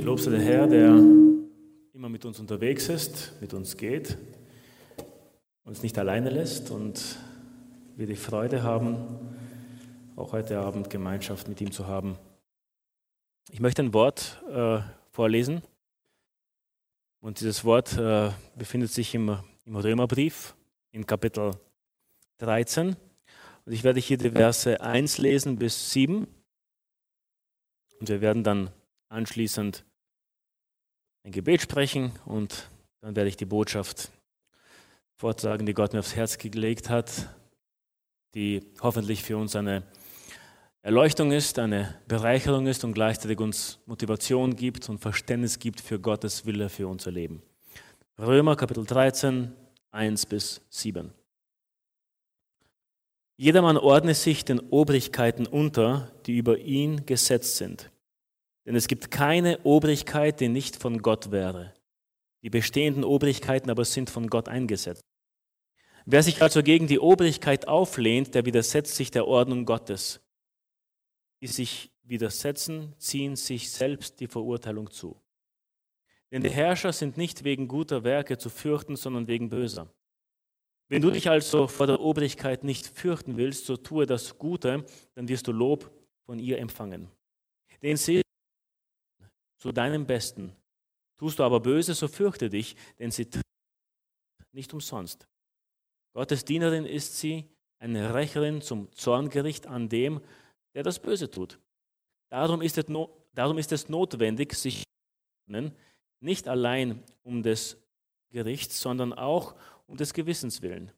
Gelobt sei der Herr, der immer mit uns unterwegs ist, mit uns geht, uns nicht alleine lässt und wir die Freude haben, auch heute Abend Gemeinschaft mit ihm zu haben. Ich möchte ein Wort äh, vorlesen. Und dieses Wort äh, befindet sich im, im Römerbrief in Kapitel 13 und ich werde hier die Verse 1 lesen bis 7 und wir werden dann anschließend ein Gebet sprechen und dann werde ich die Botschaft vortragen, die Gott mir aufs Herz gelegt hat, die hoffentlich für uns eine Erleuchtung ist, eine Bereicherung ist und gleichzeitig uns Motivation gibt und Verständnis gibt für Gottes Wille für unser Leben. Römer Kapitel 13, 1 bis 7. Jedermann ordne sich den Obrigkeiten unter, die über ihn gesetzt sind. Denn es gibt keine Obrigkeit, die nicht von Gott wäre. Die bestehenden Obrigkeiten aber sind von Gott eingesetzt. Wer sich also gegen die Obrigkeit auflehnt, der widersetzt sich der Ordnung Gottes. Die sich widersetzen, ziehen sich selbst die Verurteilung zu. Denn die Herrscher sind nicht wegen guter Werke zu fürchten, sondern wegen böser. Wenn du dich also vor der Obrigkeit nicht fürchten willst, so tue das Gute, dann wirst du Lob von ihr empfangen. Denn sie zu deinem Besten. Tust du aber böse, so fürchte dich, denn sie nicht umsonst. Gottes Dienerin ist sie, eine Rächerin zum Zorngericht an dem, der das Böse tut. Darum ist es, no, darum ist es notwendig, sich nicht allein um des Gerichts, sondern auch um des Gewissens willen.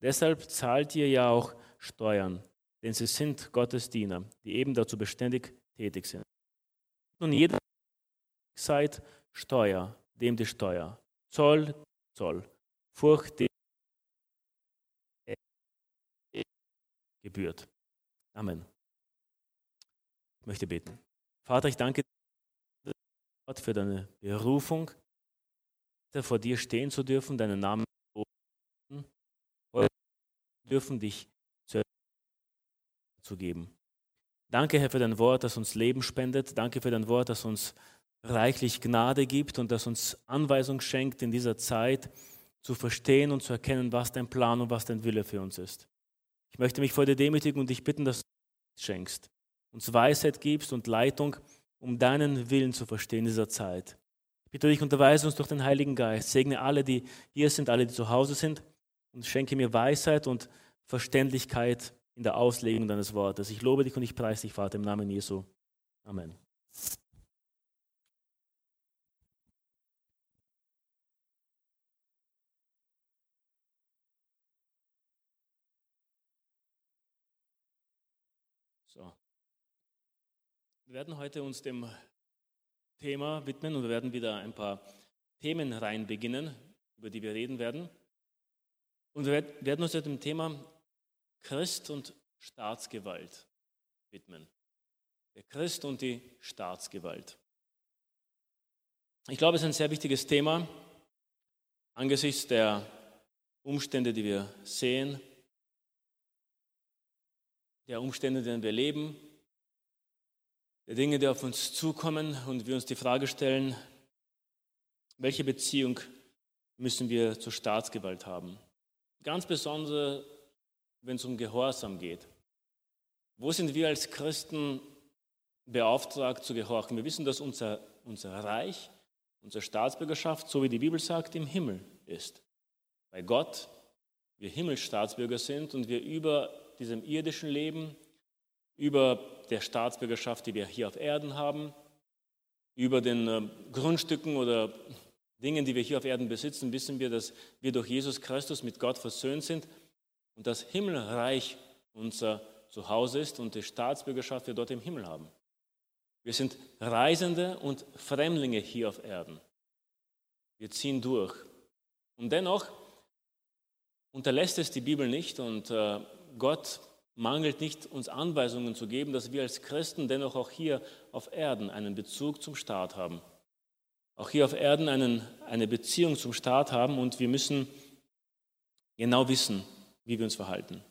Deshalb zahlt ihr ja auch Steuern, denn sie sind Gottes Diener, die eben dazu beständig tätig sind. Nun jeder seid Steuer, dem die Steuer, Zoll, Zoll, Furcht, dem gebührt. Amen. Ich möchte beten. Vater, ich danke dir für deine Berufung, vor dir stehen zu dürfen, deinen Namen dürfen, dich zu geben. Danke, Herr, für dein Wort, das uns Leben spendet. Danke für dein Wort, das uns reichlich Gnade gibt und das uns Anweisung schenkt, in dieser Zeit zu verstehen und zu erkennen, was dein Plan und was dein Wille für uns ist. Ich möchte mich vor dir demütigen und dich bitten, dass du uns schenkst, uns Weisheit gibst und Leitung, um deinen Willen zu verstehen in dieser Zeit. Ich bitte dich, unterweise uns durch den Heiligen Geist. Segne alle, die hier sind, alle, die zu Hause sind und schenke mir Weisheit und Verständlichkeit in der Auslegung deines Wortes. Ich lobe dich und ich preise dich, Vater, im Namen Jesu. Amen. So. Wir werden heute uns dem Thema widmen und wir werden wieder ein paar Themen rein beginnen, über die wir reden werden. Und wir werden uns dem Thema Christ und Staatsgewalt widmen. Der Christ und die Staatsgewalt. Ich glaube, es ist ein sehr wichtiges Thema angesichts der Umstände, die wir sehen, der Umstände, in denen wir leben, Dinge, die auf uns zukommen und wir uns die Frage stellen, welche Beziehung müssen wir zur Staatsgewalt haben? Ganz besonders, wenn es um Gehorsam geht. Wo sind wir als Christen beauftragt zu gehorchen? Wir wissen, dass unser, unser Reich, unsere Staatsbürgerschaft, so wie die Bibel sagt, im Himmel ist. Bei Gott wir Himmelsstaatsbürger sind und wir über diesem irdischen Leben, über der Staatsbürgerschaft, die wir hier auf Erden haben, über den äh, Grundstücken oder Dingen, die wir hier auf Erden besitzen, wissen wir, dass wir durch Jesus Christus mit Gott versöhnt sind und das Himmelreich unser Zuhause ist und die Staatsbürgerschaft wir dort im Himmel haben. Wir sind Reisende und Fremdlinge hier auf Erden. Wir ziehen durch. Und dennoch unterlässt es die Bibel nicht und äh, Gott mangelt nicht, uns Anweisungen zu geben, dass wir als Christen dennoch auch hier auf Erden einen Bezug zum Staat haben. Auch hier auf Erden einen, eine Beziehung zum Staat haben und wir müssen genau wissen, wie wir uns verhalten.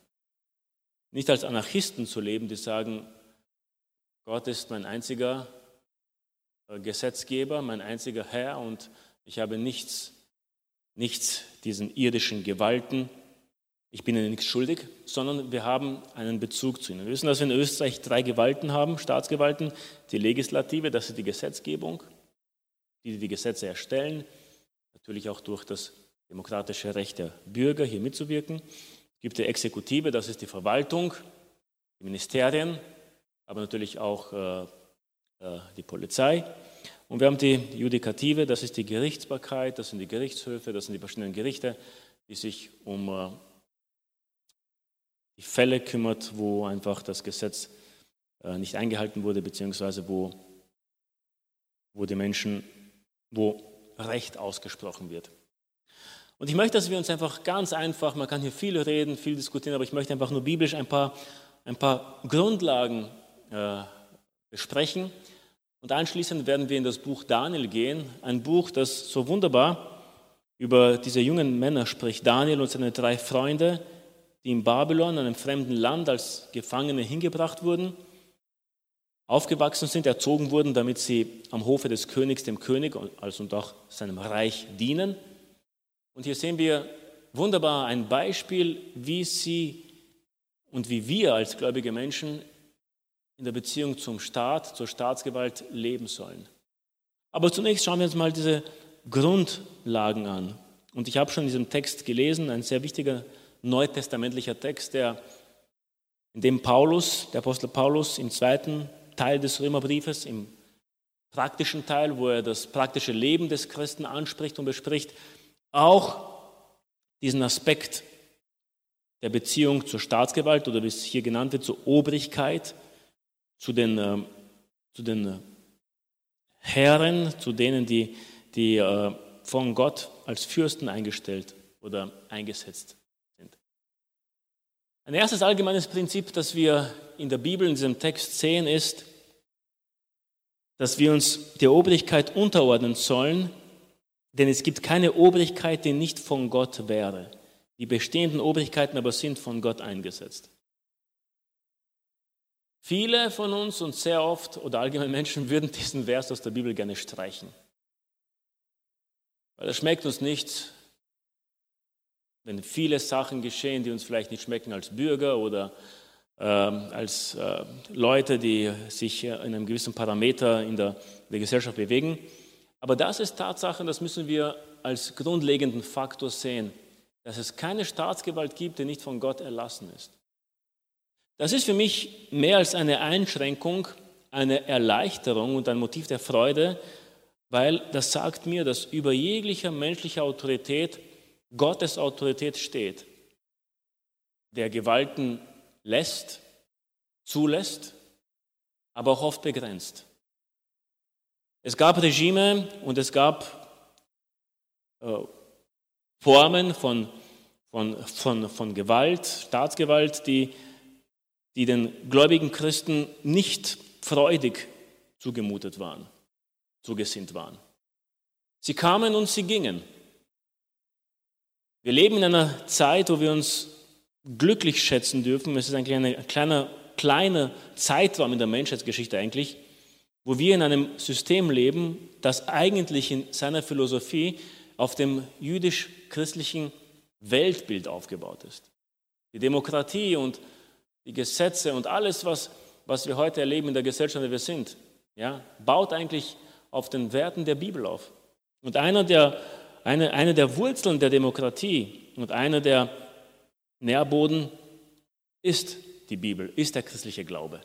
Nicht als Anarchisten zu leben, die sagen, Gott ist mein einziger äh, Gesetzgeber, mein einziger Herr und ich habe nichts, nichts diesen irdischen Gewalten. Ich bin ihnen nichts schuldig, sondern wir haben einen Bezug zu ihnen. Wir wissen, dass wir in Österreich drei Gewalten haben, Staatsgewalten. Die Legislative, das ist die Gesetzgebung, die die Gesetze erstellen, natürlich auch durch das demokratische Recht der Bürger hier mitzuwirken. Es gibt die Exekutive, das ist die Verwaltung, die Ministerien, aber natürlich auch äh, äh, die Polizei. Und wir haben die Judikative, das ist die Gerichtsbarkeit, das sind die Gerichtshöfe, das sind die verschiedenen Gerichte, die sich um äh, die Fälle kümmert, wo einfach das Gesetz äh, nicht eingehalten wurde, beziehungsweise wo, wo die Menschen, wo Recht ausgesprochen wird. Und ich möchte, dass wir uns einfach ganz einfach, man kann hier viel reden, viel diskutieren, aber ich möchte einfach nur biblisch ein paar, ein paar Grundlagen äh, besprechen. Und anschließend werden wir in das Buch Daniel gehen, ein Buch, das so wunderbar über diese jungen Männer spricht. Daniel und seine drei Freunde, die in Babylon, einem fremden Land, als Gefangene hingebracht wurden, aufgewachsen sind, erzogen wurden, damit sie am Hofe des Königs, dem König, also und auch seinem Reich dienen. Und hier sehen wir wunderbar ein Beispiel, wie sie und wie wir als gläubige Menschen in der Beziehung zum Staat, zur Staatsgewalt leben sollen. Aber zunächst schauen wir uns mal diese Grundlagen an. Und ich habe schon in diesem Text gelesen, ein sehr wichtiger neutestamentlicher Text, der, in dem Paulus, der Apostel Paulus im zweiten Teil des Römerbriefes, im praktischen Teil, wo er das praktische Leben des Christen anspricht und bespricht, auch diesen Aspekt der Beziehung zur Staatsgewalt oder wie es hier genannt wird, zur Obrigkeit, zu den, äh, zu den äh, Herren, zu denen, die, die äh, von Gott als Fürsten eingestellt oder eingesetzt. Ein erstes allgemeines Prinzip, das wir in der Bibel in diesem Text sehen, ist, dass wir uns der Obrigkeit unterordnen sollen, denn es gibt keine Obrigkeit, die nicht von Gott wäre. Die bestehenden Obrigkeiten aber sind von Gott eingesetzt. Viele von uns und sehr oft oder allgemein Menschen würden diesen Vers aus der Bibel gerne streichen. Weil es schmeckt uns nicht, wenn viele Sachen geschehen, die uns vielleicht nicht schmecken als Bürger oder äh, als äh, Leute, die sich in einem gewissen Parameter in der, der Gesellschaft bewegen. Aber das ist Tatsache, das müssen wir als grundlegenden Faktor sehen, dass es keine Staatsgewalt gibt, die nicht von Gott erlassen ist. Das ist für mich mehr als eine Einschränkung, eine Erleichterung und ein Motiv der Freude, weil das sagt mir, dass über jeglicher menschlicher Autorität Gottes Autorität steht, der Gewalten lässt, zulässt, aber auch oft begrenzt. Es gab Regime und es gab äh, Formen von, von, von, von Gewalt, Staatsgewalt, die, die den gläubigen Christen nicht freudig zugemutet waren, zugesinnt waren. Sie kamen und sie gingen. Wir leben in einer Zeit, wo wir uns glücklich schätzen dürfen. Es ist eigentlich ein kleiner, kleiner Zeitraum in der Menschheitsgeschichte eigentlich, wo wir in einem System leben, das eigentlich in seiner Philosophie auf dem jüdisch-christlichen Weltbild aufgebaut ist. Die Demokratie und die Gesetze und alles, was, was wir heute erleben in der Gesellschaft, in der wir sind, ja, baut eigentlich auf den Werten der Bibel auf. Und einer der, eine, eine der Wurzeln der Demokratie und einer der Nährboden ist die Bibel, ist der christliche Glaube.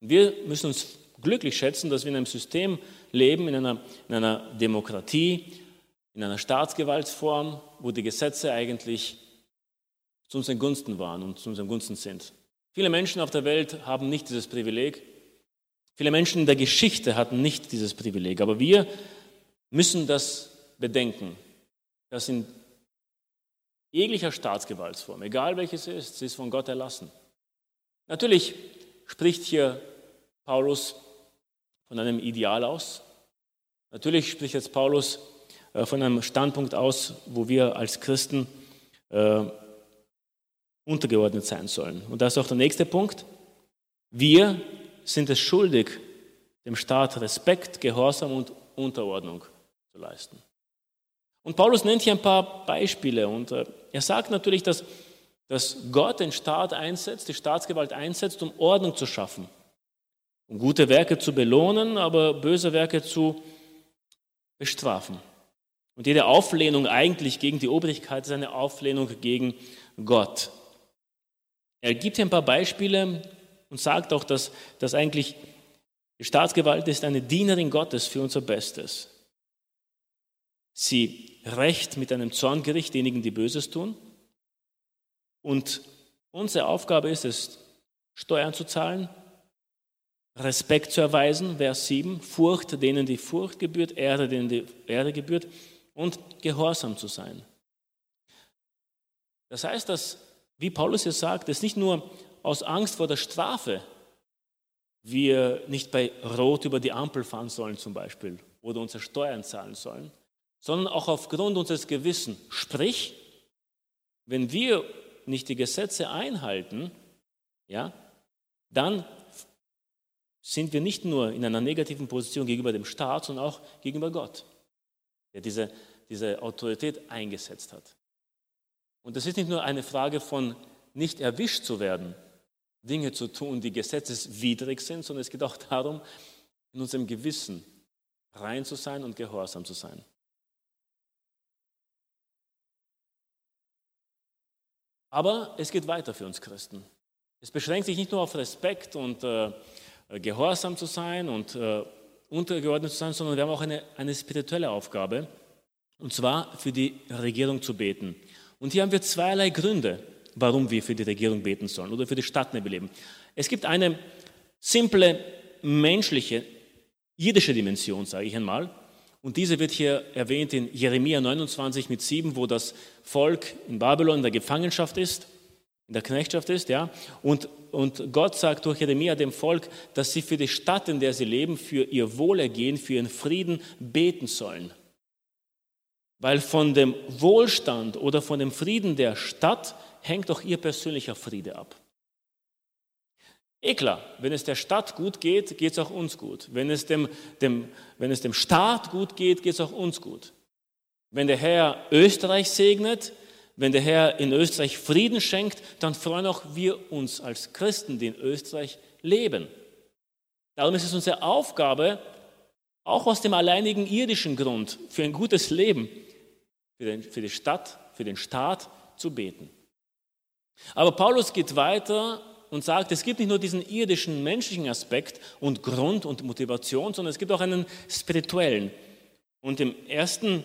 Wir müssen uns glücklich schätzen, dass wir in einem System leben, in einer, in einer Demokratie, in einer Staatsgewaltsform, wo die Gesetze eigentlich zu unseren Gunsten waren und zu unseren Gunsten sind. Viele Menschen auf der Welt haben nicht dieses Privileg. Viele Menschen in der Geschichte hatten nicht dieses Privileg. Aber wir müssen das bedenken, dass in jeglicher Staatsgewaltsform, egal welches es ist, sie ist von Gott erlassen. Natürlich spricht hier Paulus von einem Ideal aus. Natürlich spricht jetzt Paulus äh, von einem Standpunkt aus, wo wir als Christen äh, untergeordnet sein sollen. Und das ist auch der nächste Punkt. Wir sind es schuldig, dem Staat Respekt, Gehorsam und Unterordnung zu leisten. Und Paulus nennt hier ein paar Beispiele und äh, er sagt natürlich, dass, dass Gott den Staat einsetzt, die Staatsgewalt einsetzt, um Ordnung zu schaffen, um gute Werke zu belohnen, aber böse Werke zu bestrafen. Und jede Auflehnung eigentlich gegen die Obrigkeit ist eine Auflehnung gegen Gott. Er gibt hier ein paar Beispiele und sagt auch, dass, dass eigentlich die Staatsgewalt ist eine Dienerin Gottes für unser Bestes. Sie rächt mit einem Zorngericht diejenigen, die Böses tun. Und unsere Aufgabe ist es, Steuern zu zahlen, Respekt zu erweisen, Vers 7, Furcht denen die Furcht gebührt, Ehre denen die Ehre gebührt und gehorsam zu sein. Das heißt, dass, wie Paulus hier sagt, es nicht nur aus Angst vor der Strafe wir nicht bei Rot über die Ampel fahren sollen zum Beispiel oder unsere Steuern zahlen sollen, sondern auch aufgrund unseres Gewissens. Sprich, wenn wir nicht die Gesetze einhalten, ja, dann sind wir nicht nur in einer negativen Position gegenüber dem Staat, sondern auch gegenüber Gott, der diese, diese Autorität eingesetzt hat. Und das ist nicht nur eine Frage von nicht erwischt zu werden, Dinge zu tun, die gesetzeswidrig sind, sondern es geht auch darum, in unserem Gewissen rein zu sein und gehorsam zu sein. Aber es geht weiter für uns Christen. Es beschränkt sich nicht nur auf Respekt und äh, äh, gehorsam zu sein und äh, untergeordnet zu sein, sondern wir haben auch eine, eine spirituelle Aufgabe, und zwar für die Regierung zu beten. Und hier haben wir zweierlei Gründe, warum wir für die Regierung beten sollen oder für die Stadt leben. Es gibt eine simple menschliche, irdische Dimension, sage ich einmal. Und diese wird hier erwähnt in Jeremia 29 mit 7, wo das Volk in Babylon in der Gefangenschaft ist in der Knechtschaft ist, ja. Und, und Gott sagt durch Jeremia dem Volk, dass sie für die Stadt, in der sie leben, für ihr Wohlergehen, für ihren Frieden beten sollen. Weil von dem Wohlstand oder von dem Frieden der Stadt hängt auch ihr persönlicher Friede ab. Eh klar, wenn es der Stadt gut geht, geht es auch uns gut. Wenn es dem, dem, wenn es dem Staat gut geht, geht es auch uns gut. Wenn der Herr Österreich segnet, wenn der Herr in Österreich Frieden schenkt, dann freuen auch wir uns als Christen, die in Österreich leben. Darum ist es unsere Aufgabe, auch aus dem alleinigen irdischen Grund, für ein gutes Leben, für, den, für die Stadt, für den Staat zu beten. Aber Paulus geht weiter und sagt, es gibt nicht nur diesen irdischen menschlichen Aspekt und Grund und Motivation, sondern es gibt auch einen spirituellen. Und im ersten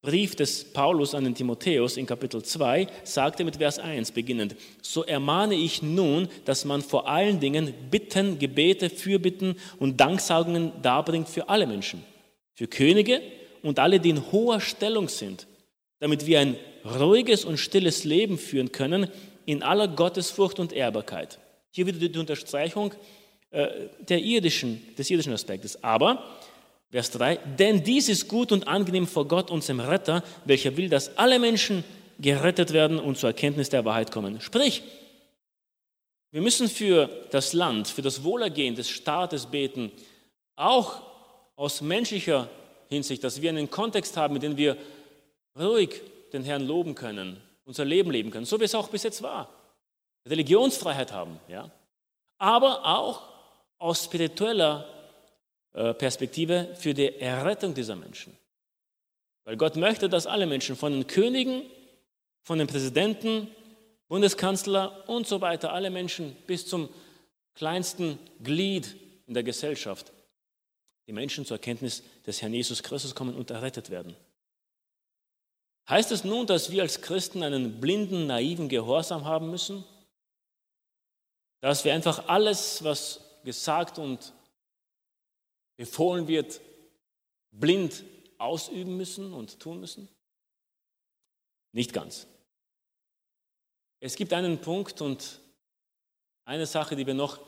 Brief des Paulus an den Timotheus in Kapitel 2 sagte mit Vers 1 beginnend, so ermahne ich nun, dass man vor allen Dingen Bitten, Gebete, Fürbitten und Danksagungen darbringt für alle Menschen, für Könige und alle, die in hoher Stellung sind, damit wir ein ruhiges und stilles Leben führen können in aller Gottesfurcht und Ehrbarkeit. Hier wieder die Unterstreichung äh, der irdischen, des irdischen Aspektes. Aber Vers 3, denn dies ist gut und angenehm vor Gott, unserem Retter, welcher will, dass alle Menschen gerettet werden und zur Erkenntnis der Wahrheit kommen. Sprich, wir müssen für das Land, für das Wohlergehen des Staates beten, auch aus menschlicher Hinsicht, dass wir einen Kontext haben, in dem wir ruhig den Herrn loben können, unser Leben leben können, so wie es auch bis jetzt war. Religionsfreiheit haben, ja. Aber auch aus spiritueller äh, Perspektive für die Errettung dieser Menschen. Weil Gott möchte, dass alle Menschen, von den Königen, von den Präsidenten, Bundeskanzler und so weiter, alle Menschen bis zum kleinsten Glied in der Gesellschaft, die Menschen zur Erkenntnis des Herrn Jesus Christus kommen und errettet werden. Heißt es nun, dass wir als Christen einen blinden, naiven Gehorsam haben müssen? Dass wir einfach alles, was gesagt und befohlen wird, blind ausüben müssen und tun müssen? Nicht ganz. Es gibt einen Punkt und eine Sache, die wir noch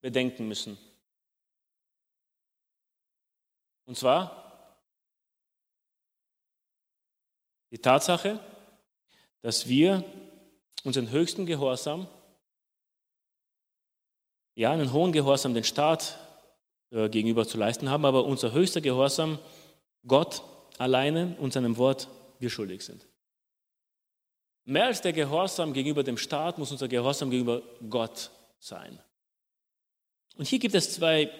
bedenken müssen. Und zwar die Tatsache, dass wir unseren höchsten Gehorsam, ja, einen hohen Gehorsam den Staat äh, gegenüber zu leisten haben, aber unser höchster Gehorsam Gott alleine und seinem Wort wir schuldig sind. Mehr als der Gehorsam gegenüber dem Staat muss unser Gehorsam gegenüber Gott sein. Und hier gibt es zwei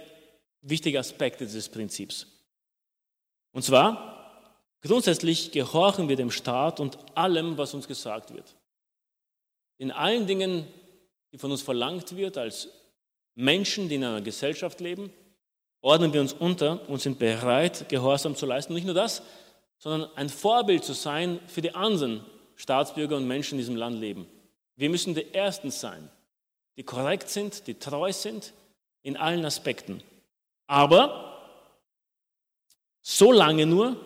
wichtige Aspekte dieses Prinzips. Und zwar, grundsätzlich gehorchen wir dem Staat und allem, was uns gesagt wird. In allen Dingen, die von uns verlangt wird, als Menschen, die in einer Gesellschaft leben, ordnen wir uns unter und sind bereit, Gehorsam zu leisten. nicht nur das, sondern ein Vorbild zu sein für die anderen Staatsbürger und Menschen in diesem Land leben. Wir müssen die Ersten sein, die korrekt sind, die treu sind in allen Aspekten. Aber solange nur,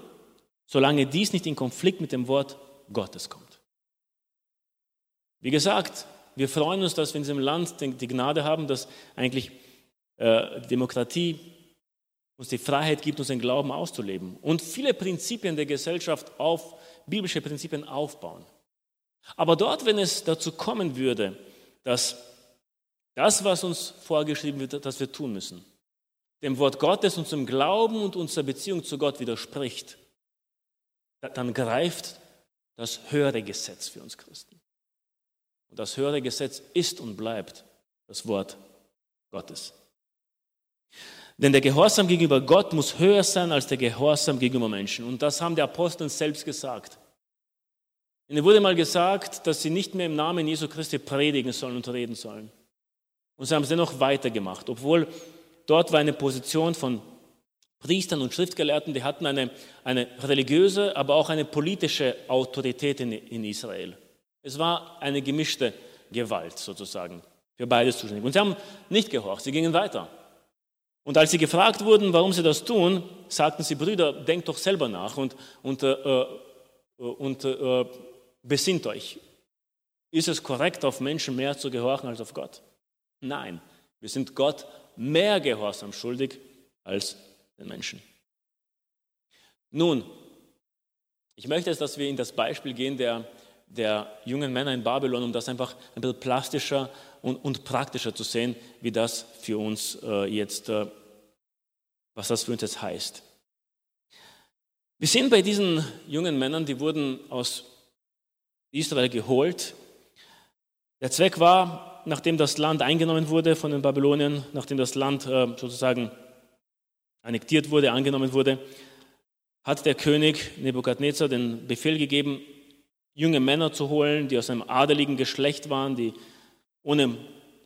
solange dies nicht in Konflikt mit dem Wort Gottes kommt. Wie gesagt, wir freuen uns, dass wir in diesem Land die Gnade haben, dass eigentlich äh, Demokratie uns die Freiheit gibt, unseren Glauben auszuleben und viele Prinzipien der Gesellschaft auf biblische Prinzipien aufbauen. Aber dort, wenn es dazu kommen würde, dass das, was uns vorgeschrieben wird, dass wir tun müssen, dem Wort Gottes, unserem Glauben und unserer Beziehung zu Gott widerspricht, dann greift das höhere Gesetz für uns Christen. Und das höhere Gesetz ist und bleibt das Wort Gottes. Denn der Gehorsam gegenüber Gott muss höher sein als der Gehorsam gegenüber Menschen. Und das haben die Apostel selbst gesagt. Ihnen wurde mal gesagt, dass sie nicht mehr im Namen Jesu Christi predigen sollen und reden sollen. Und sie haben es dennoch weitergemacht, obwohl dort war eine Position von Priestern und Schriftgelehrten, die hatten eine, eine religiöse, aber auch eine politische Autorität in, in Israel. Es war eine gemischte Gewalt sozusagen, für beides zuständig. Und sie haben nicht gehorcht, sie gingen weiter. Und als sie gefragt wurden, warum sie das tun, sagten sie, Brüder, denkt doch selber nach und, und, äh, äh und äh, besinnt euch. Ist es korrekt, auf Menschen mehr zu gehorchen als auf Gott? Nein, wir sind Gott mehr Gehorsam schuldig als den Menschen. Nun, ich möchte jetzt, dass wir in das Beispiel gehen der, der jungen Männer in Babylon, um das einfach ein bisschen plastischer und, und praktischer zu sehen, wie das für uns äh, jetzt äh, was das für uns jetzt heißt. Wir sehen bei diesen jungen Männern, die wurden aus Israel geholt. Der Zweck war, nachdem das Land eingenommen wurde von den Babyloniern, nachdem das Land äh, sozusagen annektiert wurde, angenommen wurde, hat der König Nebukadnezar den Befehl gegeben, junge Männer zu holen, die aus einem adeligen Geschlecht waren, die ohne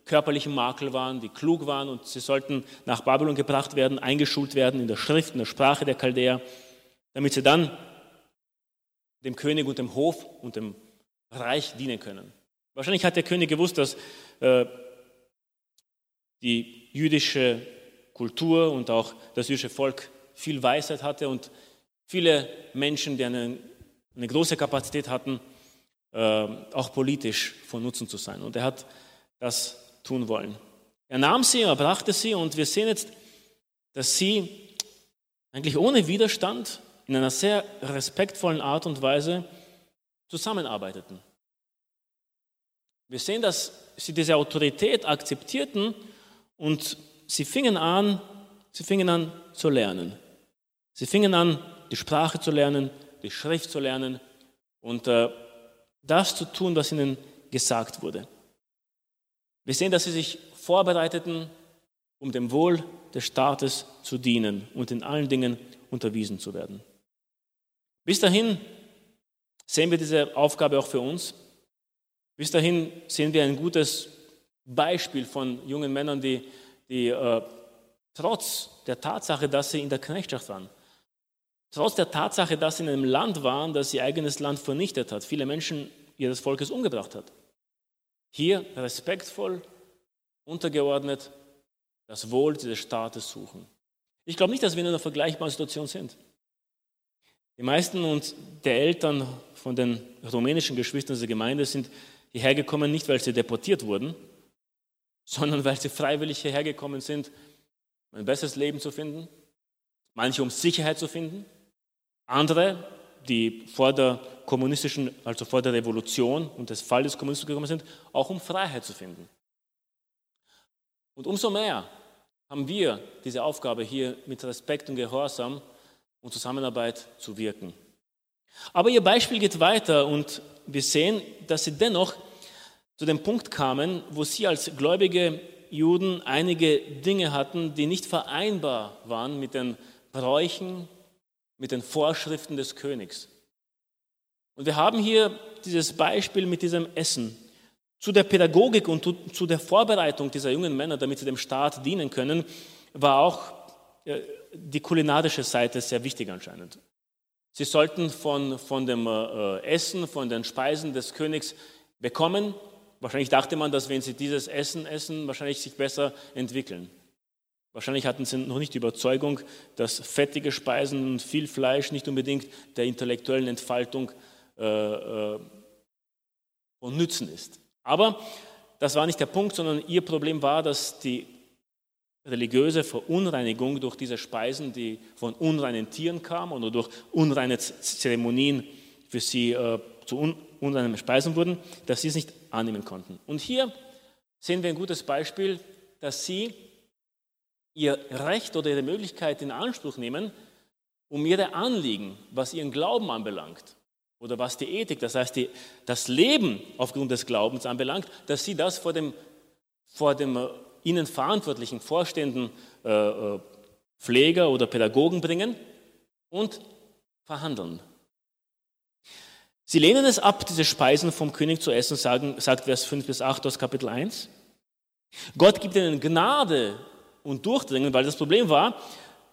körperlichen Makel waren, die klug waren und sie sollten nach Babylon gebracht werden, eingeschult werden in der Schrift, in der Sprache der Chaldäer, damit sie dann dem König und dem Hof und dem Reich dienen können. Wahrscheinlich hat der König gewusst, dass äh, die jüdische Kultur und auch das jüdische Volk viel Weisheit hatte und viele Menschen, die eine, eine große Kapazität hatten, äh, auch politisch von Nutzen zu sein. Und er hat das tun wollen. Er nahm sie, er brachte sie und wir sehen jetzt, dass sie eigentlich ohne Widerstand in einer sehr respektvollen Art und Weise zusammenarbeiteten. Wir sehen, dass sie diese Autorität akzeptierten und sie fingen an, sie fingen an zu lernen. Sie fingen an, die Sprache zu lernen, die Schrift zu lernen und äh, das zu tun, was ihnen gesagt wurde. Wir sehen, dass sie sich vorbereiteten, um dem Wohl des Staates zu dienen und in allen Dingen unterwiesen zu werden. Bis dahin sehen wir diese Aufgabe auch für uns. Bis dahin sehen wir ein gutes Beispiel von jungen Männern, die, die äh, trotz der Tatsache, dass sie in der Knechtschaft waren, trotz der Tatsache, dass sie in einem Land waren, das ihr eigenes Land vernichtet hat, viele Menschen ihres Volkes umgebracht hat, hier respektvoll, untergeordnet das Wohl dieses Staates suchen. Ich glaube nicht, dass wir in einer vergleichbaren Situation sind. Die meisten und der Eltern von den rumänischen Geschwistern dieser Gemeinde sind hierher gekommen, nicht weil sie deportiert wurden, sondern weil sie freiwillig hierher gekommen sind, um ein besseres Leben zu finden, manche um Sicherheit zu finden, andere, die vor der kommunistischen, also vor der Revolution und des Fall des Kommunismus gekommen sind, auch um Freiheit zu finden. Und umso mehr haben wir diese Aufgabe hier mit Respekt und Gehorsam und Zusammenarbeit zu wirken. Aber ihr Beispiel geht weiter und wir sehen, dass sie dennoch zu dem Punkt kamen, wo sie als gläubige Juden einige Dinge hatten, die nicht vereinbar waren mit den Bräuchen, mit den Vorschriften des Königs. Und wir haben hier dieses Beispiel mit diesem Essen. Zu der Pädagogik und zu der Vorbereitung dieser jungen Männer, damit sie dem Staat dienen können, war auch äh, die kulinarische Seite sehr wichtig anscheinend. Sie sollten von, von dem äh, Essen, von den Speisen des Königs bekommen. Wahrscheinlich dachte man, dass wenn sie dieses Essen essen, wahrscheinlich sich besser entwickeln. Wahrscheinlich hatten sie noch nicht die Überzeugung, dass fettige Speisen und viel Fleisch nicht unbedingt der intellektuellen Entfaltung äh, äh, von Nützen ist. Aber das war nicht der Punkt, sondern ihr Problem war, dass die religiöse Verunreinigung durch diese Speisen, die von unreinen Tieren kamen oder durch unreine Zeremonien für sie äh, zu un unreinen Speisen wurden, dass sie es nicht annehmen konnten. Und hier sehen wir ein gutes Beispiel, dass sie ihr Recht oder ihre Möglichkeit in Anspruch nehmen, um ihre Anliegen, was ihren Glauben anbelangt oder was die Ethik, das heißt die, das Leben aufgrund des Glaubens anbelangt, dass sie das vor dem, vor dem äh, ihnen verantwortlichen Vorständen, äh, äh, Pfleger oder Pädagogen bringen und verhandeln. Sie lehnen es ab, diese Speisen vom König zu essen, sagen, sagt Vers 5 bis 8 aus Kapitel 1. Gott gibt ihnen Gnade und Durchdringen, weil das Problem war,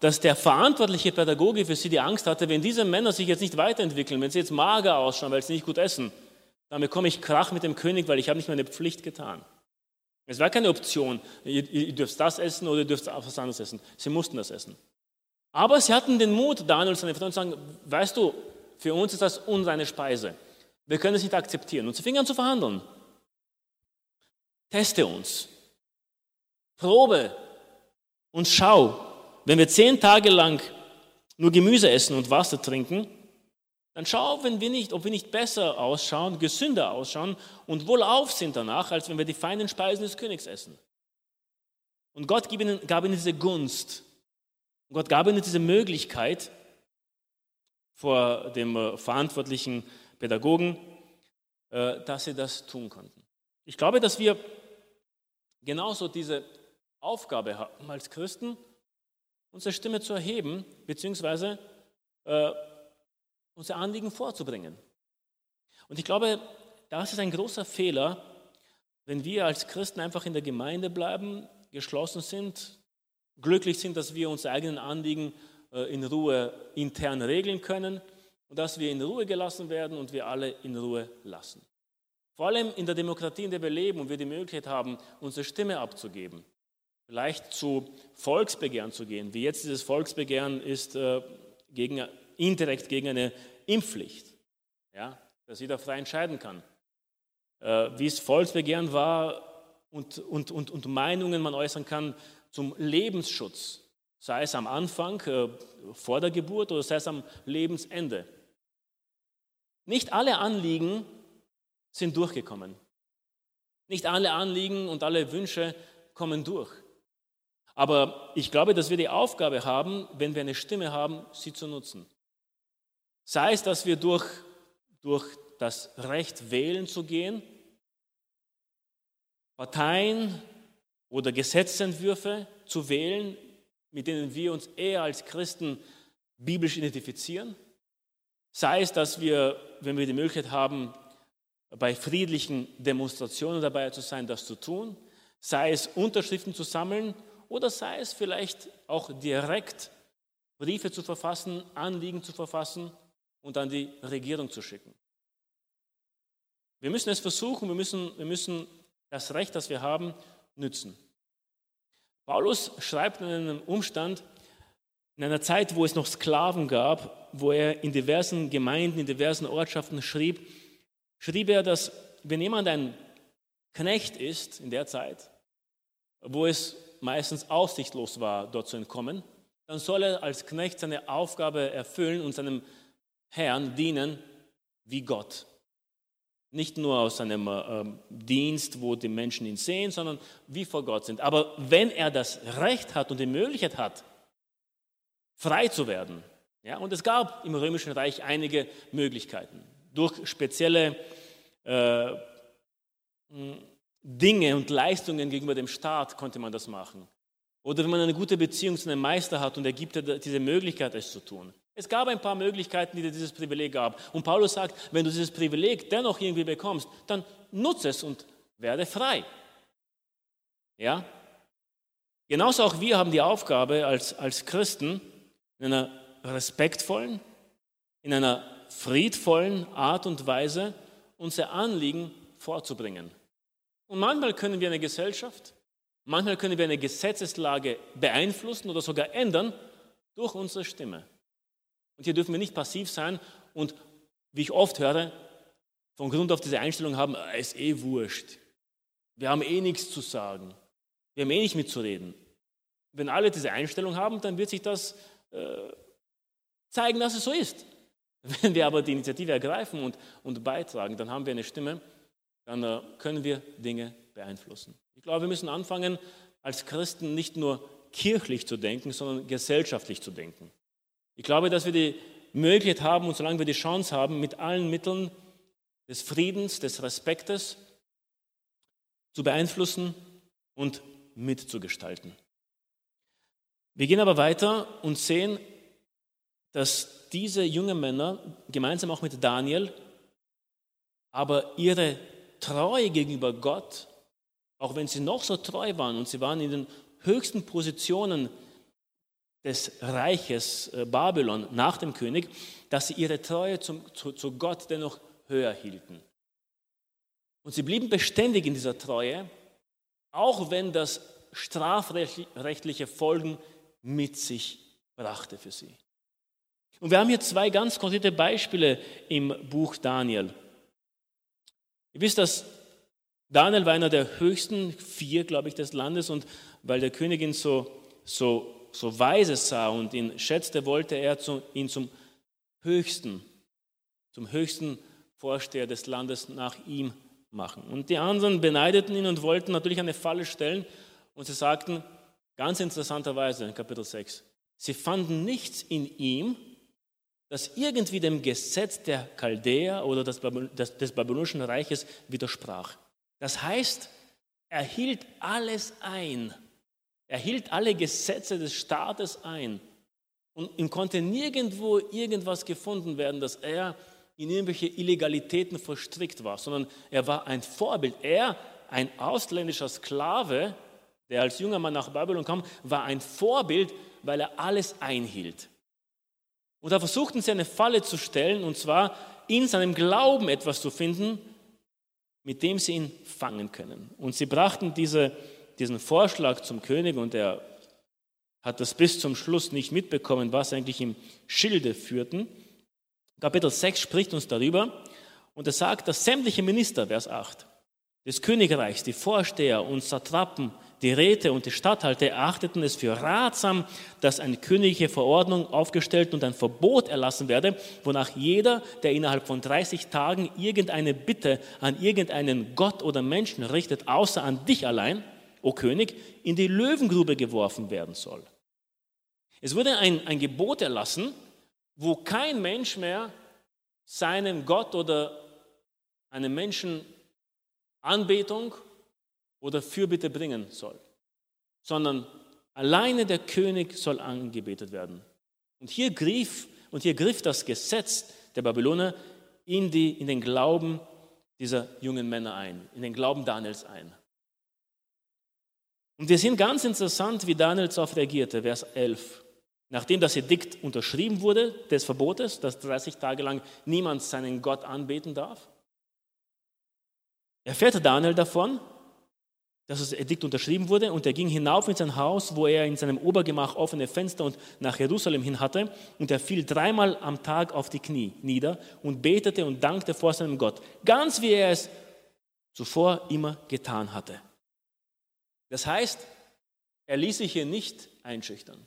dass der verantwortliche Pädagoge für sie die Angst hatte, wenn diese Männer sich jetzt nicht weiterentwickeln, wenn sie jetzt mager ausschauen, weil sie nicht gut essen, dann bekomme ich Krach mit dem König, weil ich habe nicht meine Pflicht getan. Es war keine Option, ihr, ihr dürft das essen oder ihr dürft was anderes essen. Sie mussten das essen. Aber sie hatten den Mut, Daniel und seine Freunde zu sagen, weißt du, für uns ist das unreine Speise. Wir können es nicht akzeptieren. Und sie fingen an zu verhandeln. Teste uns. Probe und schau. Wenn wir zehn Tage lang nur Gemüse essen und Wasser trinken, dann schau, wenn wir nicht, ob wir nicht besser ausschauen, gesünder ausschauen und wohlauf sind danach, als wenn wir die feinen Speisen des Königs essen. Und Gott gab ihnen, gab ihnen diese Gunst. Gott gab ihnen diese Möglichkeit vor dem äh, verantwortlichen Pädagogen, äh, dass sie das tun konnten. Ich glaube, dass wir genauso diese Aufgabe haben als Christen, unsere Stimme zu erheben, beziehungsweise äh, unsere Anliegen vorzubringen. Und ich glaube, das ist ein großer Fehler, wenn wir als Christen einfach in der Gemeinde bleiben, geschlossen sind, glücklich sind, dass wir unsere eigenen Anliegen äh, in Ruhe intern regeln können und dass wir in Ruhe gelassen werden und wir alle in Ruhe lassen. Vor allem in der Demokratie, in der wir leben und wir die Möglichkeit haben, unsere Stimme abzugeben, vielleicht zu Volksbegehren zu gehen, wie jetzt dieses Volksbegehren ist äh, gegen indirekt gegen eine Impfpflicht, ja, dass jeder frei entscheiden kann. Äh, wie es Volksbegehren war und, und, und, und Meinungen man äußern kann zum Lebensschutz, sei es am Anfang, äh, vor der Geburt oder sei es am Lebensende. Nicht alle Anliegen sind durchgekommen. Nicht alle Anliegen und alle Wünsche kommen durch. Aber ich glaube, dass wir die Aufgabe haben, wenn wir eine Stimme haben, sie zu nutzen. Sei es, dass wir durch, durch das Recht wählen zu gehen, Parteien oder Gesetzentwürfe zu wählen, mit denen wir uns eher als Christen biblisch identifizieren. Sei es, dass wir, wenn wir die Möglichkeit haben, bei friedlichen Demonstrationen dabei zu sein, das zu tun. Sei es, Unterschriften zu sammeln oder sei es vielleicht auch direkt Briefe zu verfassen, Anliegen zu verfassen und an die Regierung zu schicken. Wir müssen es versuchen, wir müssen, wir müssen das Recht, das wir haben, nützen. Paulus schreibt in einem Umstand, in einer Zeit, wo es noch Sklaven gab, wo er in diversen Gemeinden, in diversen Ortschaften schrieb, schrieb er, dass wenn jemand ein Knecht ist in der Zeit, wo es meistens aussichtslos war, dort zu entkommen, dann soll er als Knecht seine Aufgabe erfüllen und seinem Herrn dienen wie Gott. Nicht nur aus einem äh, Dienst, wo die Menschen ihn sehen, sondern wie vor Gott sind. Aber wenn er das Recht hat und die Möglichkeit hat, frei zu werden, ja, und es gab im Römischen Reich einige Möglichkeiten, durch spezielle äh, Dinge und Leistungen gegenüber dem Staat konnte man das machen. Oder wenn man eine gute Beziehung zu einem Meister hat und er gibt dir diese Möglichkeit, es zu tun. Es gab ein paar Möglichkeiten, die dir dieses Privileg gab. Und Paulus sagt, wenn du dieses Privileg dennoch irgendwie bekommst, dann nutze es und werde frei. Ja? Genauso auch wir haben die Aufgabe als, als Christen in einer respektvollen, in einer friedvollen Art und Weise unser Anliegen vorzubringen. Und manchmal können wir eine Gesellschaft, manchmal können wir eine Gesetzeslage beeinflussen oder sogar ändern durch unsere Stimme. Und hier dürfen wir nicht passiv sein und, wie ich oft höre, von Grund auf diese Einstellung haben, es ah, ist eh wurscht. Wir haben eh nichts zu sagen. Wir haben eh nicht mitzureden. Wenn alle diese Einstellung haben, dann wird sich das äh, zeigen, dass es so ist. Wenn wir aber die Initiative ergreifen und, und beitragen, dann haben wir eine Stimme, dann äh, können wir Dinge beeinflussen. Ich glaube, wir müssen anfangen, als Christen nicht nur kirchlich zu denken, sondern gesellschaftlich zu denken. Ich glaube, dass wir die Möglichkeit haben und solange wir die Chance haben, mit allen Mitteln des Friedens, des Respektes zu beeinflussen und mitzugestalten. Wir gehen aber weiter und sehen, dass diese jungen Männer gemeinsam auch mit Daniel aber ihre Treue gegenüber Gott, auch wenn sie noch so treu waren und sie waren in den höchsten Positionen des Reiches äh, Babylon nach dem König, dass sie ihre Treue zum, zu, zu Gott dennoch höher hielten. Und sie blieben beständig in dieser Treue, auch wenn das strafrechtliche Folgen mit sich brachte für sie. Und wir haben hier zwei ganz konkrete Beispiele im Buch Daniel. Ihr wisst, dass Daniel war einer der höchsten vier, glaube ich, des Landes und weil der Königin so, so, so weise sah und ihn schätzte, wollte er zu, ihn zum höchsten, zum höchsten Vorsteher des Landes nach ihm machen. Und die anderen beneideten ihn und wollten natürlich eine Falle stellen und sie sagten, ganz interessanterweise in Kapitel 6, sie fanden nichts in ihm, das irgendwie dem Gesetz der Chaldäer oder des Babylonischen Reiches widersprach. Das heißt, er hielt alles ein. Er hielt alle Gesetze des Staates ein. Und ihm konnte nirgendwo irgendwas gefunden werden, dass er in irgendwelche Illegalitäten verstrickt war, sondern er war ein Vorbild. Er, ein ausländischer Sklave, der als junger Mann nach Babylon kam, war ein Vorbild, weil er alles einhielt. Und da versuchten sie eine Falle zu stellen, und zwar in seinem Glauben etwas zu finden, mit dem sie ihn fangen können. Und sie brachten diese, diesen Vorschlag zum König und er hat das bis zum Schluss nicht mitbekommen, was eigentlich im Schilde führten. Kapitel 6 spricht uns darüber und er sagt, dass sämtliche Minister, Vers 8, des Königreichs, die Vorsteher und Satrapen, die Räte und die Statthalter erachteten es für ratsam, dass eine königliche Verordnung aufgestellt und ein Verbot erlassen werde, wonach jeder, der innerhalb von 30 Tagen irgendeine Bitte an irgendeinen Gott oder Menschen richtet, außer an dich allein, o König, in die Löwengrube geworfen werden soll. Es wurde ein, ein Gebot erlassen, wo kein Mensch mehr seinem Gott oder einem Menschen Anbetung oder Fürbitte bringen soll, sondern alleine der König soll angebetet werden. Und hier griff, und hier griff das Gesetz der Babyloner in, die, in den Glauben dieser jungen Männer ein, in den Glauben Daniels ein. Und wir sehen ganz interessant, wie Daniel darauf reagierte, Vers 11. Nachdem das Edikt unterschrieben wurde, des Verbotes, dass 30 Tage lang niemand seinen Gott anbeten darf, erfährt Daniel davon dass das Edikt unterschrieben wurde und er ging hinauf in sein Haus, wo er in seinem Obergemach offene Fenster und nach Jerusalem hin hatte und er fiel dreimal am Tag auf die Knie nieder und betete und dankte vor seinem Gott, ganz wie er es zuvor immer getan hatte. Das heißt, er ließ sich hier nicht einschüchtern.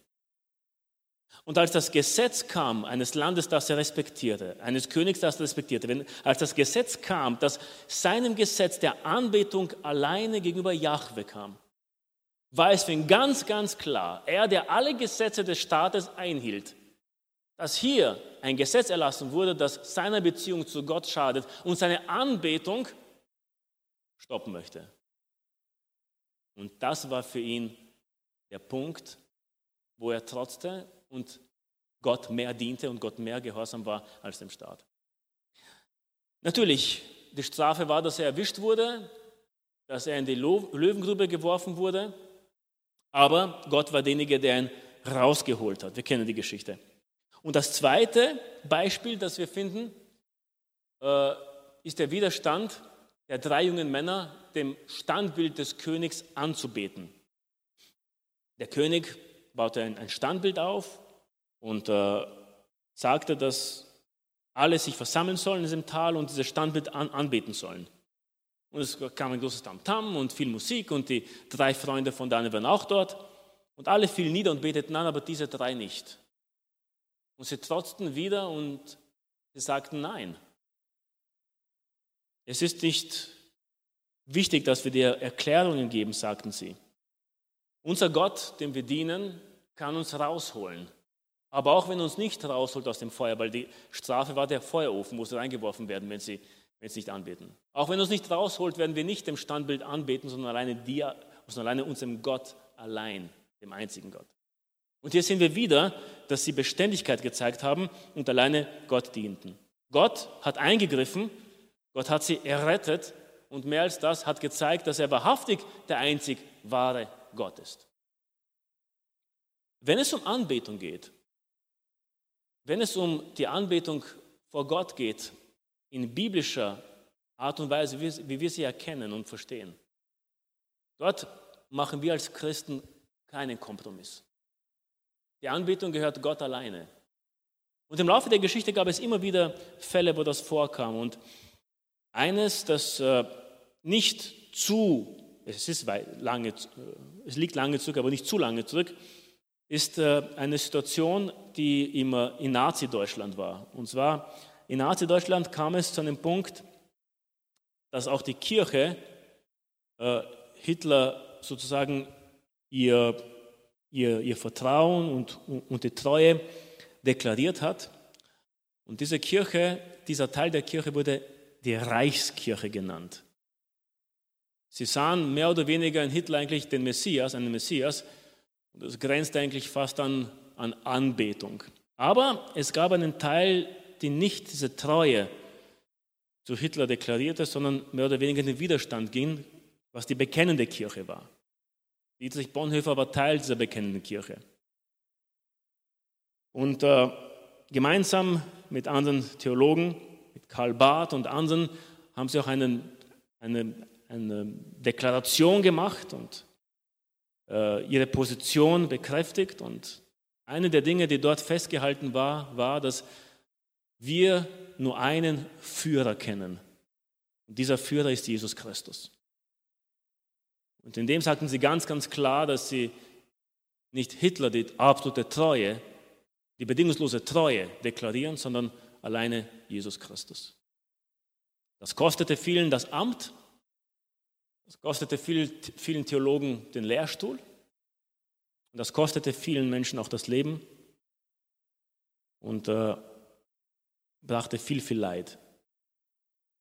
Und als das Gesetz kam, eines Landes, das er respektierte, eines Königs, das er respektierte, wenn, als das Gesetz kam, dass seinem Gesetz der Anbetung alleine gegenüber Jahwe kam, war es für ihn ganz, ganz klar, er, der alle Gesetze des Staates einhielt, dass hier ein Gesetz erlassen wurde, das seiner Beziehung zu Gott schadet und seine Anbetung stoppen möchte. Und das war für ihn der Punkt, wo er trotzte und Gott mehr diente und Gott mehr gehorsam war als dem Staat. Natürlich, die Strafe war, dass er erwischt wurde, dass er in die Löwengrube geworfen wurde, aber Gott war derjenige, der ihn rausgeholt hat. Wir kennen die Geschichte. Und das zweite Beispiel, das wir finden, äh, ist der Widerstand der drei jungen Männer, dem Standbild des Königs anzubeten. Der König baute ein Standbild auf und äh, sagte, dass alle sich versammeln sollen in diesem Tal und dieses Standbild an, anbeten sollen. Und es kam ein großes Tamtam und viel Musik und die drei Freunde von Daniel waren auch dort. Und alle fielen nieder und beteten an, aber diese drei nicht. Und sie trotzten wieder und sie sagten Nein. Es ist nicht wichtig, dass wir dir Erklärungen geben, sagten sie. Unser Gott, dem wir dienen, kann uns rausholen. Aber auch wenn uns nicht rausholt aus dem Feuer, weil die Strafe war der Feuerofen, sie reingeworfen werden, wenn sie, wenn sie nicht anbeten. Auch wenn uns nicht rausholt, werden wir nicht dem Standbild anbeten, sondern alleine dir, sondern alleine unserem Gott allein, dem einzigen Gott. Und hier sehen wir wieder, dass sie Beständigkeit gezeigt haben und alleine Gott dienten. Gott hat eingegriffen, Gott hat sie errettet und mehr als das hat gezeigt, dass er wahrhaftig der einzig wahre Gott ist. Wenn es um Anbetung geht, wenn es um die Anbetung vor Gott geht, in biblischer Art und Weise, wie wir sie erkennen und verstehen, dort machen wir als Christen keinen Kompromiss. Die Anbetung gehört Gott alleine. Und im Laufe der Geschichte gab es immer wieder Fälle, wo das vorkam. Und eines, das äh, nicht zu, es, ist lange, äh, es liegt lange zurück, aber nicht zu lange zurück, ist äh, eine Situation, die immer in Nazi-Deutschland war. Und zwar in Nazi-Deutschland kam es zu einem Punkt, dass auch die Kirche Hitler sozusagen ihr ihr, ihr Vertrauen und, und die Treue deklariert hat. Und diese Kirche, dieser Teil der Kirche wurde die Reichskirche genannt. Sie sahen mehr oder weniger in Hitler eigentlich den Messias, einen Messias, und das grenzt eigentlich fast an, an Anbetung. Aber es gab einen Teil, die nicht diese Treue zu Hitler deklarierte, sondern mehr oder weniger in den Widerstand ging, was die bekennende Kirche war. Dietrich Bonhoeffer war Teil dieser bekennenden Kirche. Und äh, gemeinsam mit anderen Theologen, mit Karl Barth und anderen, haben sie auch einen, eine, eine Deklaration gemacht und ihre Position bekräftigt. Und eine der Dinge, die dort festgehalten war, war, dass wir nur einen Führer kennen. Und dieser Führer ist Jesus Christus. Und in dem sagten sie ganz, ganz klar, dass sie nicht Hitler die absolute Treue, die bedingungslose Treue deklarieren, sondern alleine Jesus Christus. Das kostete vielen das Amt, das kostete vielen Theologen den Lehrstuhl und das kostete vielen Menschen auch das Leben und äh, brachte viel, viel Leid.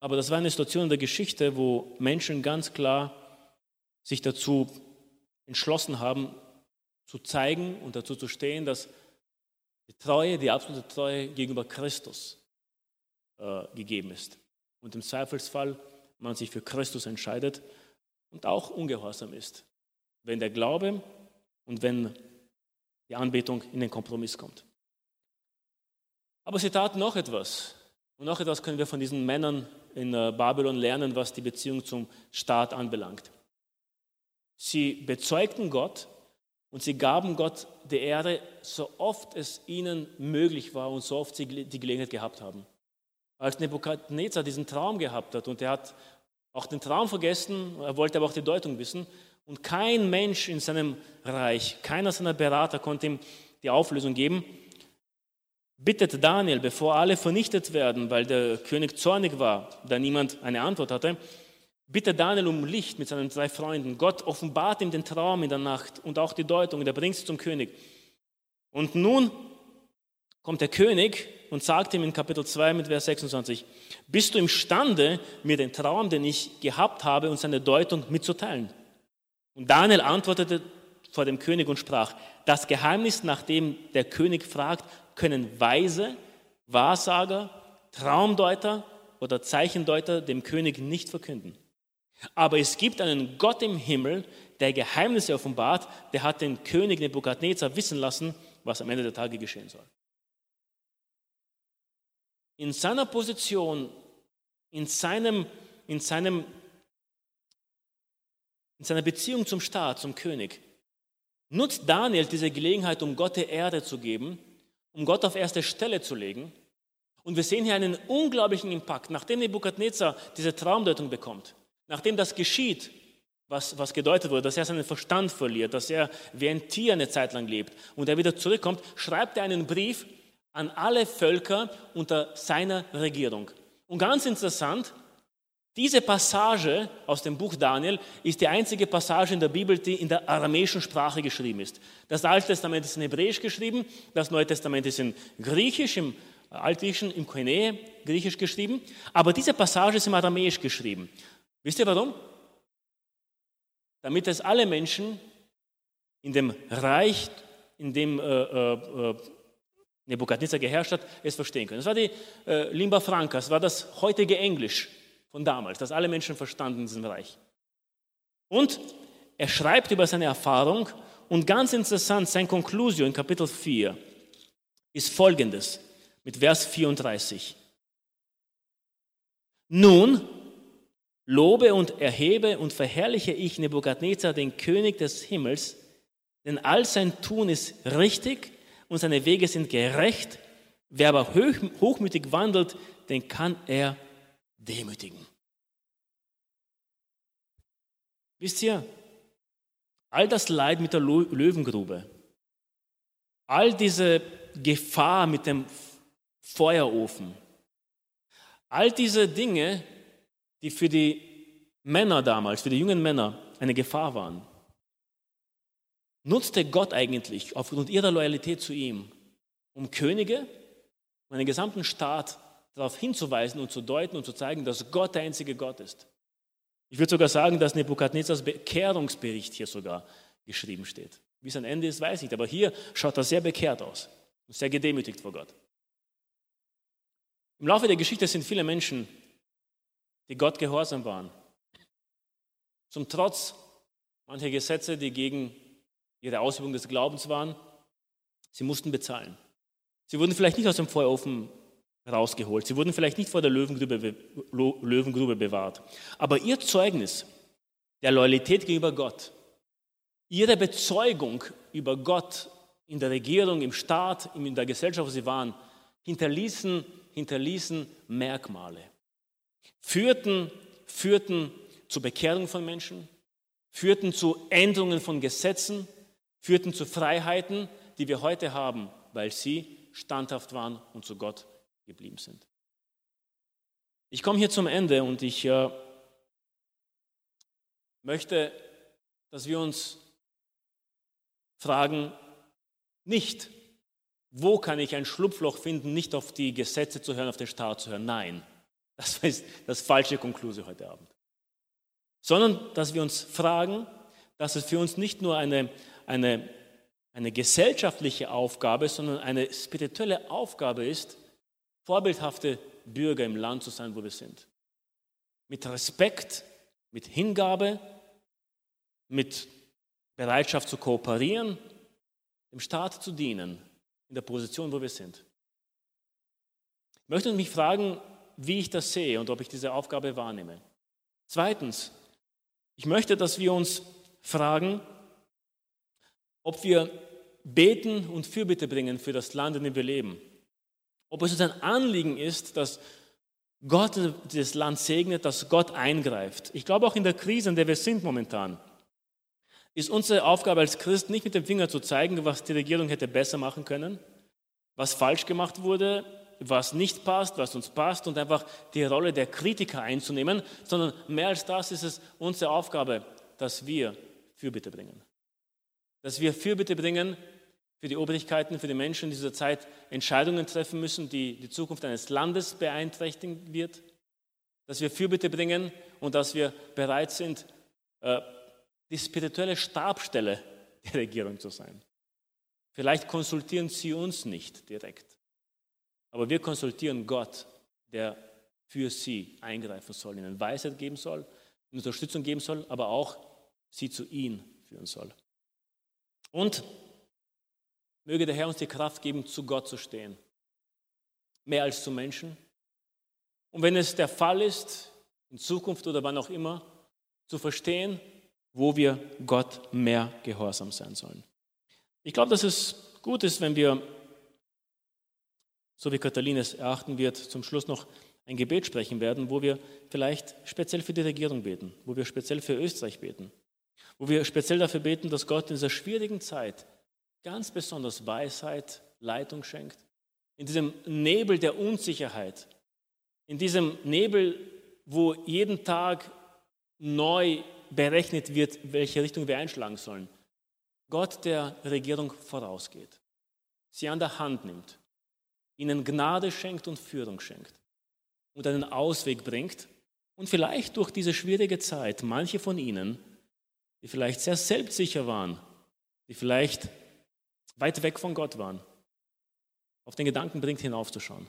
Aber das war eine Situation in der Geschichte, wo Menschen ganz klar sich dazu entschlossen haben, zu zeigen und dazu zu stehen, dass die Treue, die absolute Treue gegenüber Christus äh, gegeben ist. Und im Zweifelsfall man sich für Christus entscheidet und auch ungehorsam ist, wenn der Glaube und wenn die Anbetung in den Kompromiss kommt. Aber sie taten noch etwas. Und noch etwas können wir von diesen Männern in äh, Babylon lernen, was die Beziehung zum Staat anbelangt. Sie bezeugten Gott und sie gaben Gott die Ehre, so oft es ihnen möglich war und so oft sie die Gelegenheit gehabt haben. Als Nebukadnezar diesen Traum gehabt hat und er hat auch den Traum vergessen, er wollte aber auch die Deutung wissen und kein Mensch in seinem Reich, keiner seiner Berater konnte ihm die Auflösung geben, bittet Daniel, bevor alle vernichtet werden, weil der König zornig war, da niemand eine Antwort hatte, bittet Daniel um Licht mit seinen drei Freunden. Gott offenbart ihm den Traum in der Nacht und auch die Deutung und er bringt sie zum König. Und nun kommt der König und sagt ihm in Kapitel 2 mit Vers 26, bist du imstande, mir den Traum, den ich gehabt habe und seine Deutung mitzuteilen? Und Daniel antwortete vor dem König und sprach, das Geheimnis, nach dem der König fragt, können Weise, Wahrsager, Traumdeuter oder Zeichendeuter dem König nicht verkünden. Aber es gibt einen Gott im Himmel, der Geheimnisse offenbart, der hat den König Nebukadnezar wissen lassen, was am Ende der Tage geschehen soll. In seiner Position, in, seinem, in, seinem, in seiner Beziehung zum Staat, zum König, nutzt Daniel diese Gelegenheit, um Gott der Erde zu geben, um Gott auf erste Stelle zu legen. Und wir sehen hier einen unglaublichen Impact, nachdem Nebukadnezar diese Traumdeutung bekommt, nachdem das geschieht, was, was gedeutet wurde, dass er seinen Verstand verliert, dass er wie ein Tier eine Zeit lang lebt und er wieder zurückkommt, schreibt er einen Brief an alle Völker unter seiner Regierung. Und ganz interessant, diese Passage aus dem Buch Daniel ist die einzige Passage in der Bibel, die in der aramäischen Sprache geschrieben ist. Das Alte Testament ist in Hebräisch geschrieben, das Neue Testament ist in Griechisch, im Altgriechischen, im Koine, Griechisch geschrieben, aber diese Passage ist im Aramäisch geschrieben. Wisst ihr warum? Damit es alle Menschen in dem Reich, in dem äh, äh, äh Nebukadnezar geherrscht hat, es verstehen können. Das war die äh, Limba Franca, das war das heutige Englisch von damals, das alle Menschen verstanden in diesem Reich. Und er schreibt über seine Erfahrung und ganz interessant, sein Konklusio in Kapitel 4 ist folgendes mit Vers 34. Nun lobe und erhebe und verherrliche ich Nebukadnezar, den König des Himmels, denn all sein Tun ist richtig und seine Wege sind gerecht. Wer aber hochmütig wandelt, den kann er demütigen. Wisst ihr, all das Leid mit der Löwengrube, all diese Gefahr mit dem Feuerofen, all diese Dinge, die für die Männer damals, für die jungen Männer eine Gefahr waren, nutzte Gott eigentlich aufgrund ihrer Loyalität zu ihm, um Könige und einen gesamten Staat darauf hinzuweisen und zu deuten und zu zeigen, dass Gott der einzige Gott ist. Ich würde sogar sagen, dass Nebukadnezars Bekehrungsbericht hier sogar geschrieben steht. Wie sein Ende ist, weiß ich nicht, aber hier schaut er sehr bekehrt aus und sehr gedemütigt vor Gott. Im Laufe der Geschichte sind viele Menschen, die Gott gehorsam waren, zum Trotz mancher Gesetze, die gegen ihre Ausübung des Glaubens waren, sie mussten bezahlen. Sie wurden vielleicht nicht aus dem Feuerofen rausgeholt. Sie wurden vielleicht nicht vor der Löwengrube, Löwengrube bewahrt. Aber ihr Zeugnis der Loyalität gegenüber Gott, ihre Bezeugung über Gott in der Regierung, im Staat, in der Gesellschaft, wo sie waren, hinterließen, hinterließen Merkmale. Führten, führten zur Bekehrung von Menschen, führten zu Änderungen von Gesetzen, führten zu Freiheiten, die wir heute haben, weil sie standhaft waren und zu Gott geblieben sind. Ich komme hier zum Ende und ich äh, möchte, dass wir uns fragen, nicht, wo kann ich ein Schlupfloch finden, nicht auf die Gesetze zu hören, auf den Staat zu hören. Nein, das ist das falsche Konklusion heute Abend. Sondern, dass wir uns fragen, dass es für uns nicht nur eine, eine, eine gesellschaftliche Aufgabe, sondern eine spirituelle Aufgabe ist, vorbildhafte Bürger im Land zu sein, wo wir sind. Mit Respekt, mit Hingabe, mit Bereitschaft zu kooperieren, dem Staat zu dienen, in der Position, wo wir sind. Ich möchte mich fragen, wie ich das sehe und ob ich diese Aufgabe wahrnehme. Zweitens, ich möchte, dass wir uns fragen, ob wir beten und Fürbitte bringen für das Land, in dem wir leben. Ob es uns ein Anliegen ist, dass Gott das Land segnet, dass Gott eingreift. Ich glaube auch in der Krise, in der wir sind momentan, ist unsere Aufgabe als Christ nicht mit dem Finger zu zeigen, was die Regierung hätte besser machen können, was falsch gemacht wurde, was nicht passt, was uns passt und einfach die Rolle der Kritiker einzunehmen, sondern mehr als das ist es unsere Aufgabe, dass wir Fürbitte bringen. Dass wir Fürbitte bringen für die Obrigkeiten, für die Menschen in dieser Zeit Entscheidungen treffen müssen, die die Zukunft eines Landes beeinträchtigen wird. Dass wir Fürbitte bringen und dass wir bereit sind, äh, die spirituelle Stabstelle der Regierung zu sein. Vielleicht konsultieren sie uns nicht direkt, aber wir konsultieren Gott, der für sie eingreifen soll, ihnen Weisheit geben soll, Unterstützung geben soll, aber auch sie zu ihm führen soll. Und möge der Herr uns die Kraft geben, zu Gott zu stehen, mehr als zu Menschen. Und wenn es der Fall ist, in Zukunft oder wann auch immer, zu verstehen, wo wir Gott mehr gehorsam sein sollen. Ich glaube, dass es gut ist, wenn wir, so wie Katalin es erachten wird, zum Schluss noch ein Gebet sprechen werden, wo wir vielleicht speziell für die Regierung beten, wo wir speziell für Österreich beten, wo wir speziell dafür beten, dass Gott in dieser schwierigen Zeit ganz besonders Weisheit, Leitung schenkt, in diesem Nebel der Unsicherheit, in diesem Nebel, wo jeden Tag neu berechnet wird, welche Richtung wir einschlagen sollen. Gott der Regierung vorausgeht, sie an der Hand nimmt, ihnen Gnade schenkt und Führung schenkt und einen Ausweg bringt und vielleicht durch diese schwierige Zeit manche von ihnen, die vielleicht sehr selbstsicher waren, die vielleicht weit weg von Gott waren, auf den Gedanken bringt, hinaufzuschauen.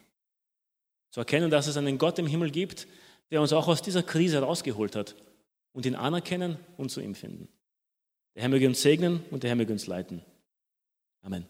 Zu erkennen, dass es einen Gott im Himmel gibt, der uns auch aus dieser Krise rausgeholt hat und ihn anerkennen und zu ihm finden. Der Herr möge uns segnen und der Herr möge uns leiten. Amen.